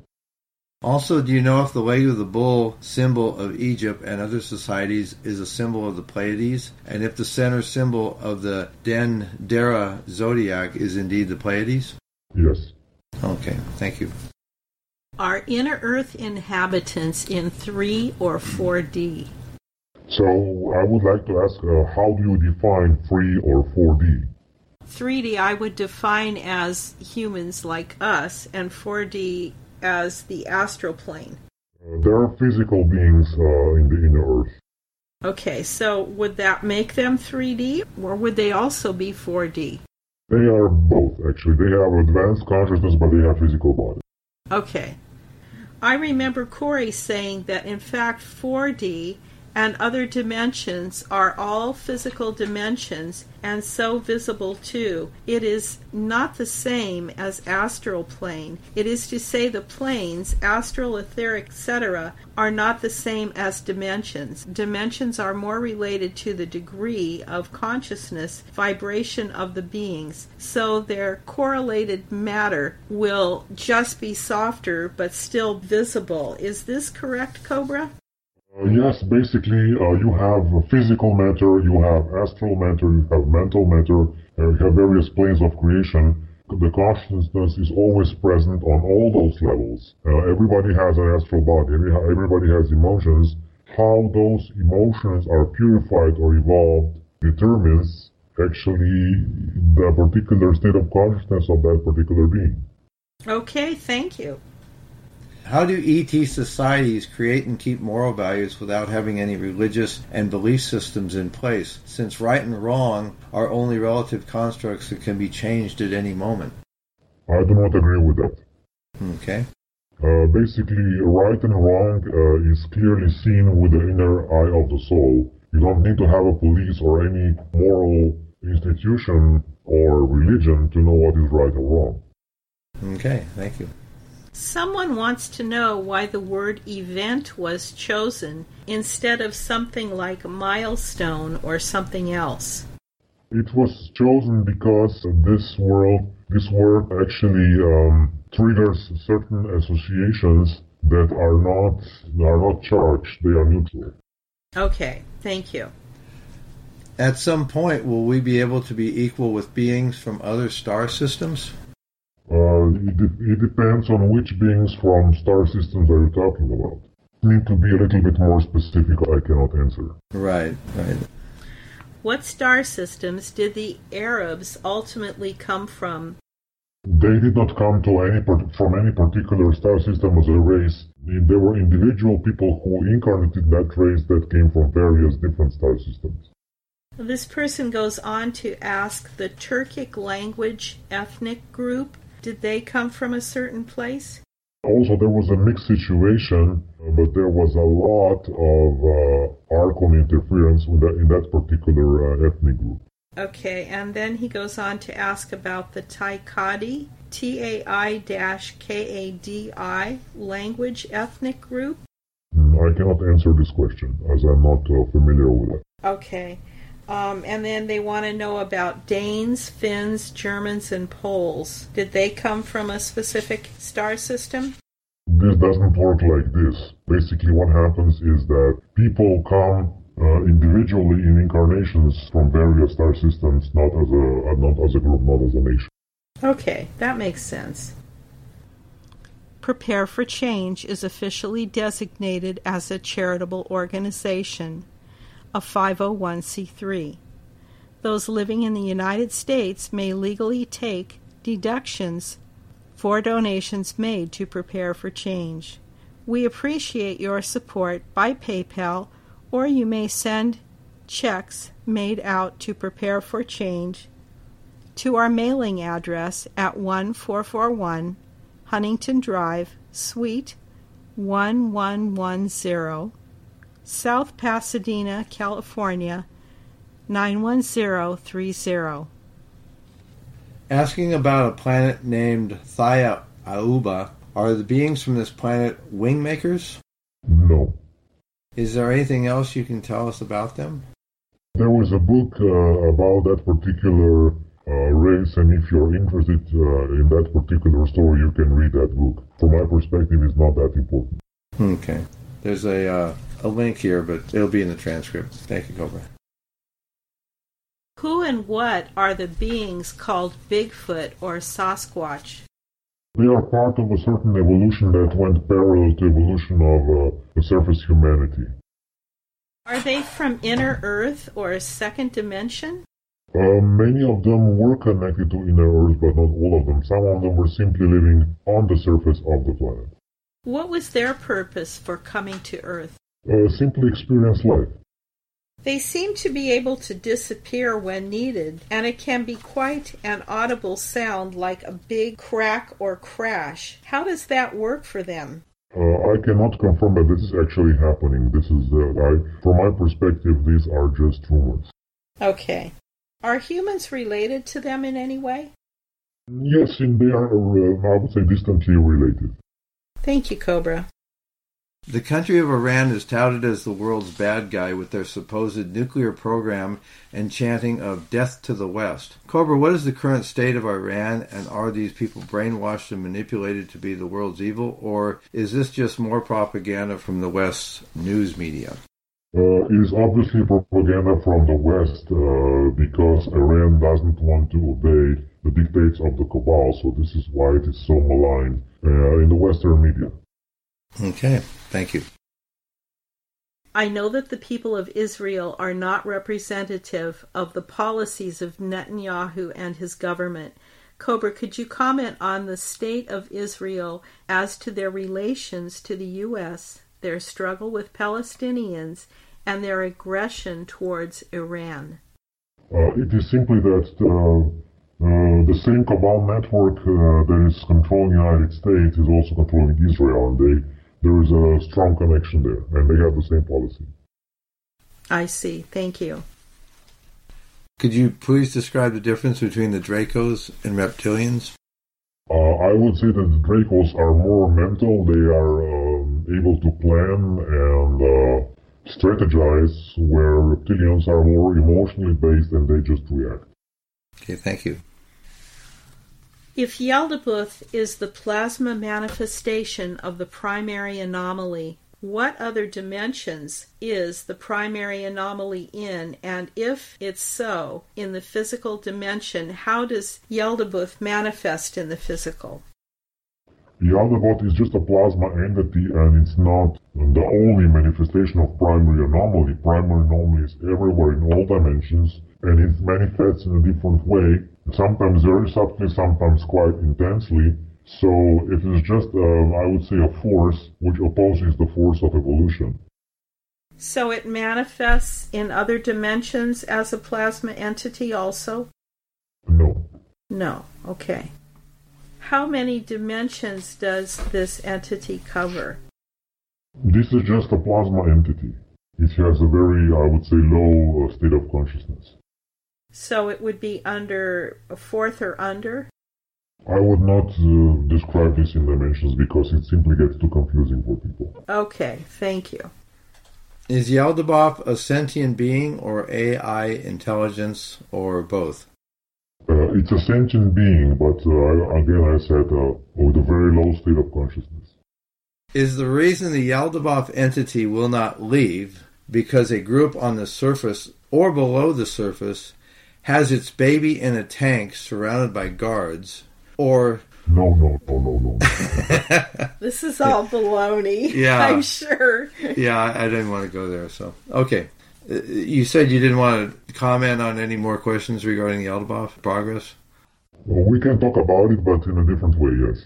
Also, do you know if the leg of the bull symbol of Egypt and other societies is a symbol of the Pleiades, and if the center symbol of the Dendera zodiac is indeed the Pleiades? Yes. Okay, thank you. Are inner Earth inhabitants in 3 or 4D? So I would like to ask, uh, how do you define 3 or 4D? 3D I would define as humans like us, and 4D as the astral plane. Uh, there are physical beings uh, in the inner Earth. Okay, so would that make them 3D, or would they also be 4D? They are both, actually. They have advanced consciousness, but they have physical bodies. Okay. I remember Corey saying that in fact 4D and other dimensions are all physical dimensions and so visible too. It is not the same as astral plane. It is to say the planes, astral, etheric, etc., are not the same as dimensions. Dimensions are more related to the degree of consciousness, vibration of the beings. So their correlated matter will just be softer but still visible. Is this correct, Cobra? Uh, yes, basically, uh, you have physical matter, you have astral matter, you have mental matter, uh, you have various planes of creation. The consciousness is always present on all those levels. Uh, everybody has an astral body, everybody has emotions. How those emotions are purified or evolved determines actually the particular state of consciousness of that particular being. Okay, thank you. How do ET societies create and keep moral values without having any religious and belief systems in place, since right and wrong are only relative constructs that can be changed at any moment? I do not agree with that. Okay. Uh, basically, right and wrong uh, is clearly seen with the inner eye of the soul. You don't need to have a police or any moral institution or religion to know what is right or wrong. Okay, thank you. Someone wants to know why the word event was chosen instead of something like milestone or something else. It was chosen because this world, this word actually um, triggers certain associations that are not are not charged; they are neutral. Okay, thank you. At some point, will we be able to be equal with beings from other star systems? Uh, it, de- it depends on which beings from star systems are you talking about. Need to be a little bit more specific. I cannot answer. Right, right. What star systems did the Arabs ultimately come from? They did not come to any part- from any particular star system as a race. There were individual people who incarnated that race that came from various different star systems. This person goes on to ask the Turkic language ethnic group did they come from a certain place? Also, there was a mixed situation, uh, but there was a lot of uh, Archon interference in that, in that particular uh, ethnic group. Okay, and then he goes on to ask about the Taikadi, T A I K A D I, language ethnic group. Mm, I cannot answer this question as I'm not uh, familiar with it. Okay. Um, and then they want to know about Danes, Finns, Germans, and Poles. Did they come from a specific star system? This doesn't work like this. Basically, what happens is that people come uh, individually in incarnations from various star systems, not as a uh, not as a group, not as a nation. Okay, that makes sense. Prepare for Change is officially designated as a charitable organization a 501c3. Those living in the United States may legally take deductions for donations made to Prepare for Change. We appreciate your support by PayPal, or you may send checks made out to Prepare for Change to our mailing address at 1441 Huntington Drive, Suite 1110, South Pasadena, California 91030. Asking about a planet named Thaya Auba, are the beings from this planet wing makers? No. Is there anything else you can tell us about them? There was a book uh, about that particular uh, race, and if you're interested uh, in that particular story, you can read that book. From my perspective, it's not that important. Okay. There's a, uh, a link here, but it'll be in the transcript. Thank you, Cobra. Who and what are the beings called Bigfoot or Sasquatch? They are part of a certain evolution that went parallel to the evolution of uh, the surface humanity. Are they from inner Earth or a second dimension? Uh, many of them were connected to inner Earth, but not all of them. Some of them were simply living on the surface of the planet. What was their purpose for coming to Earth? Uh, simply experience life. They seem to be able to disappear when needed, and it can be quite an audible sound like a big crack or crash. How does that work for them? Uh, I cannot confirm that this is actually happening. This is, uh, I, from my perspective, these are just rumors. Okay. Are humans related to them in any way? Yes, and they are, uh, I would say, distantly related. Thank you, Cobra. The country of Iran is touted as the world's bad guy with their supposed nuclear program and chanting of death to the West. Cobra, what is the current state of Iran, and are these people brainwashed and manipulated to be the world's evil, or is this just more propaganda from the West's news media? Uh, is obviously propaganda from the West uh, because Iran doesn't want to obey the dictates of the cabal, so this is why it is so maligned uh, in the Western media. Okay, thank you. I know that the people of Israel are not representative of the policies of Netanyahu and his government. Cobra, could you comment on the state of Israel as to their relations to the U.S., their struggle with Palestinians, and their aggression towards Iran? Uh, it is simply that uh, uh, the same cabal network uh, that is controlling the United States is also controlling Israel, and they there is a strong connection there, and they have the same policy. I see. Thank you. Could you please describe the difference between the Dracos and reptilians? Uh, I would say that the Dracos are more mental. They are um, able to plan and uh, strategize, where reptilians are more emotionally based and they just react. Okay, thank you. If Yaldabaoth is the plasma manifestation of the primary anomaly, what other dimensions is the primary anomaly in? And if it's so, in the physical dimension, how does Yaldabaoth manifest in the physical? Yaldabaoth is just a plasma entity and it's not the only manifestation of primary anomaly. Primary anomaly is everywhere in all dimensions and it manifests in a different way, sometimes very subtly, sometimes quite intensely. So it is just, uh, I would say, a force which opposes the force of evolution. So it manifests in other dimensions as a plasma entity also? No. No. Okay. How many dimensions does this entity cover? This is just a plasma entity. It has a very, I would say, low uh, state of consciousness. So it would be under a fourth or under? I would not uh, describe this in dimensions because it simply gets too confusing for people. Okay, thank you. Is Yaldabaoth a sentient being or AI intelligence or both? Uh, it's a sentient being, but uh, again, I said, uh, with a very low state of consciousness. Is the reason the Yaldabaoth entity will not leave because a group on the surface or below the surface has its baby in a tank surrounded by guards, or no, no, no, no, no. *laughs* this is all baloney. Yeah, I'm sure. yeah, I didn't want to go there. So okay, uh, you said you didn't want to comment on any more questions regarding the Yaldabaoth progress. Well, we can talk about it, but in a different way. Yes.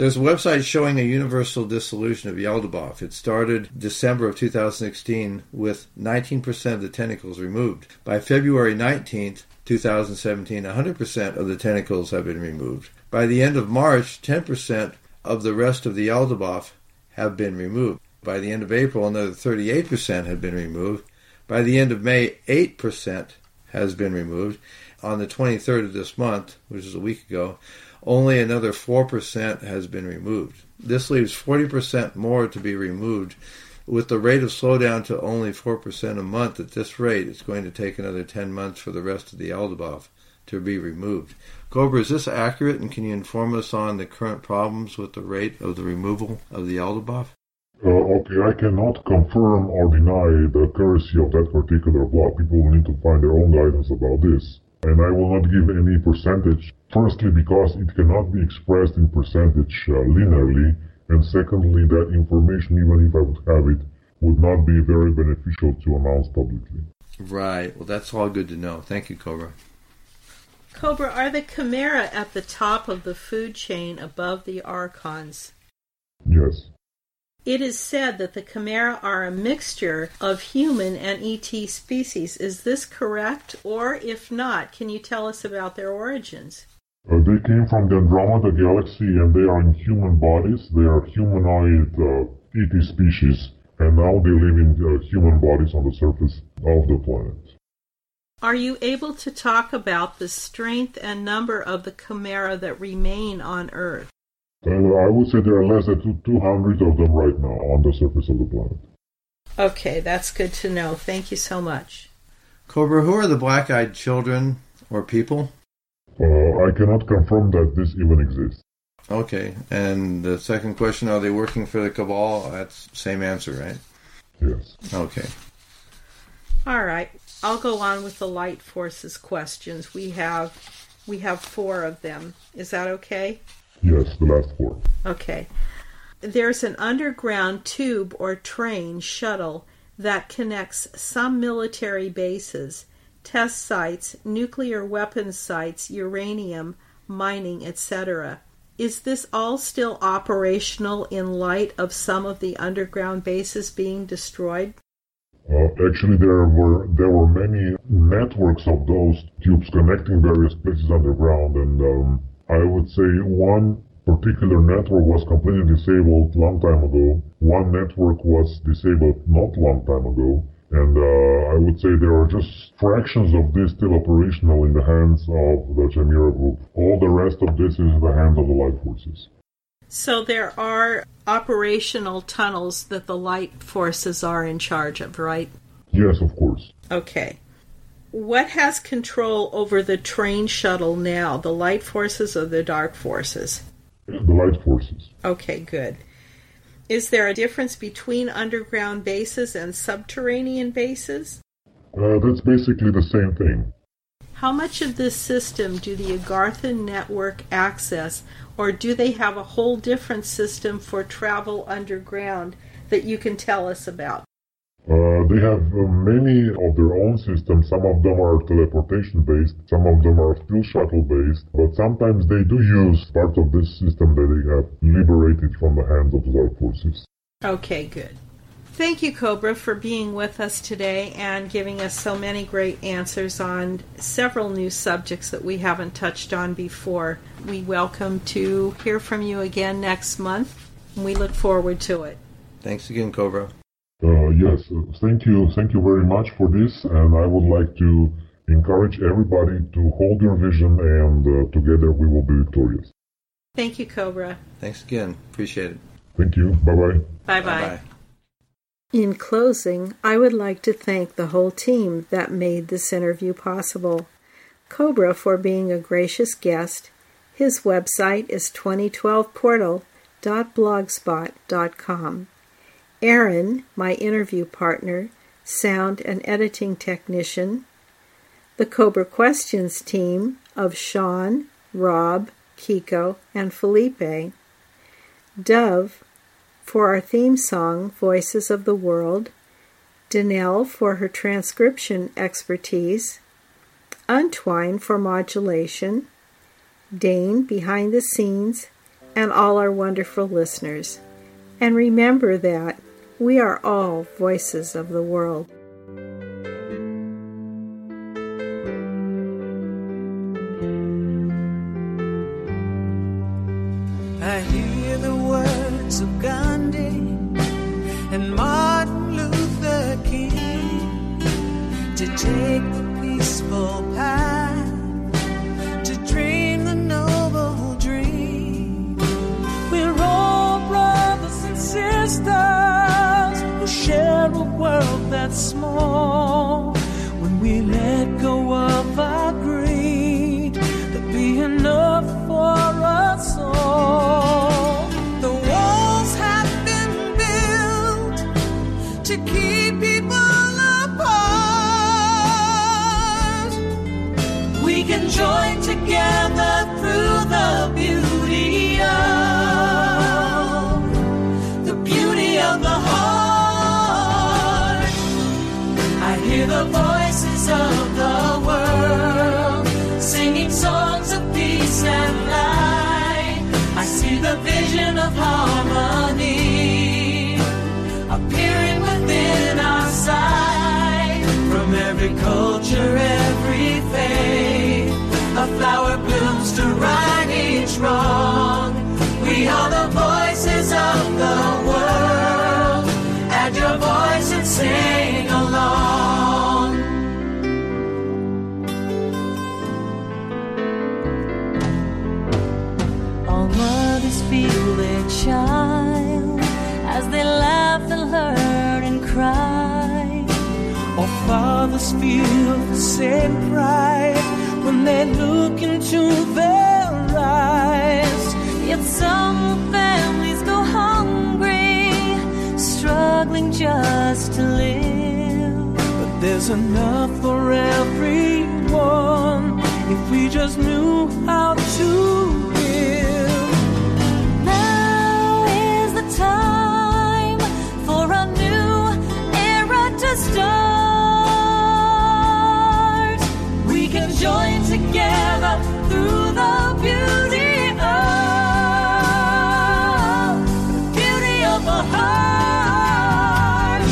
There's a website showing a universal dissolution of Yaldabaoth. It started December of 2016 with 19% of the tentacles removed. By February 19th, 2017, 100% of the tentacles have been removed. By the end of March, 10% of the rest of the Yaldabaoth have been removed. By the end of April, another 38% had been removed. By the end of May, 8% has been removed. On the 23rd of this month, which is a week ago, only another 4% has been removed. This leaves 40% more to be removed. With the rate of slowdown to only 4% a month at this rate, it's going to take another 10 months for the rest of the Yaldabaoth to be removed. Cobra, is this accurate, and can you inform us on the current problems with the rate of the removal of the Yaldabaoth? Uh, okay, I cannot confirm or deny the accuracy of that particular block. People will need to find their own guidance about this. And I will not give any percentage, firstly because it cannot be expressed in percentage uh, linearly, and secondly that information, even if I would have it, would not be very beneficial to announce publicly. Right. Well, that's all good to know. Thank you, Cobra. Cobra, are the Chimera at the top of the food chain above the Archons? Yes. It is said that the Chimera are a mixture of human and ET species. Is this correct? Or if not, can you tell us about their origins? Uh, they came from the Andromeda galaxy and they are in human bodies. They are humanoid uh, ET species and now they live in uh, human bodies on the surface of the planet. Are you able to talk about the strength and number of the Chimera that remain on Earth? I would say there are less than 200 of them right now on the surface of the planet. Okay, that's good to know. Thank you so much. Cobra, who are the black eyed children or people? Uh, I cannot confirm that this even exists. Okay, and the second question are they working for the Cabal? That's same answer, right? Yes. Okay. All right. I'll go on with the light forces questions. We have we have 4 of them. Is that okay? Yes, the last four. Okay. There's an underground tube or train shuttle that connects some military bases, test sites, nuclear weapons sites, uranium, mining, etc. Is this all still operational in light of some of the underground bases being destroyed? Uh, actually, there were there were many networks of those tubes connecting various places underground, and um, I would say one particular network was completely disabled long time ago. One network was disabled not long time ago. And uh, I would say there are just fractions of this still operational in the hands of the Chimera group. All the rest of this is in the hands of the light forces. So there are operational tunnels that the light forces are in charge of, right? Yes, of course. Okay. What has control over the train shuttle now, the light forces or the dark forces? The light forces. Okay, good. Is there a difference between underground bases and subterranean bases? Uh, that's basically the same thing. How much of this system do the Agarthan network access, or do they have a whole different system for travel underground that you can tell us about? Uh, they have uh, many of their own systems. Some of them are teleportation based, some of them are still shuttle based, but sometimes they do use parts of this system that they have liberated from the hands of the Dark Forces. Okay, good. Thank you, Cobra, for being with us today and giving us so many great answers on several new subjects that we haven't touched on before. We welcome to hear from you again next month, and we look forward to it. Thanks again, Cobra. Uh, yes, uh, thank you, thank you very much for this, and I would like to encourage everybody to hold your vision, and uh, together we will be victorious. Thank you, Cobra. Thanks again. Appreciate it. Thank you. Bye bye. Bye bye. In closing, I would like to thank the whole team that made this interview possible. Cobra for being a gracious guest. His website is 2012portal.blogspot.com. Aaron, my interview partner, sound and editing technician. The Cobra Questions team of Sean, Rob, Kiko, and Felipe. Dove, for our theme song, Voices of the World, Danelle for her transcription expertise, Untwine for modulation, Dane behind the scenes, and all our wonderful listeners. And remember that we are all voices of the world. Pride when they look into their eyes. Yet some families go hungry, struggling just to live. But there's enough for everyone if we just knew how to give. Now is the time for a new era to start. We can join together through the beauty of the beauty of the heart.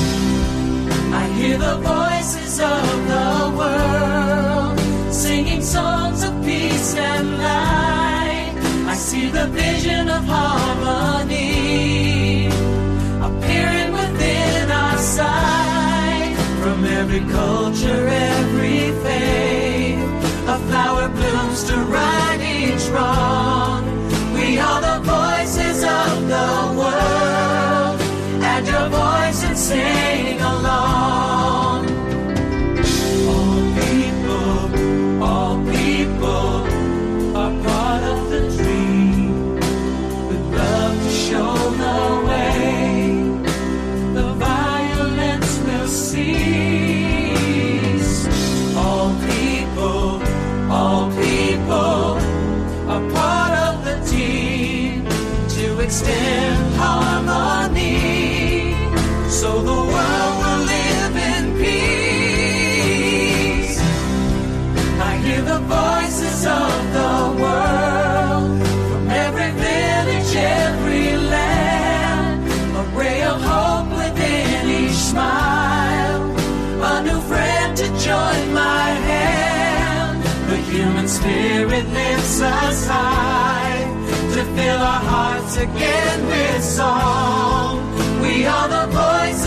I hear the voices of the world singing songs of peace and light. I see the vision of harmony appearing within our sight. From every culture, every extend harmony so the world will live in peace. I hear the voices of the world from every village, every land. A ray of hope within each smile. A new friend to join my hand. The human spirit lifts us high fill our hearts again with song. We are the voices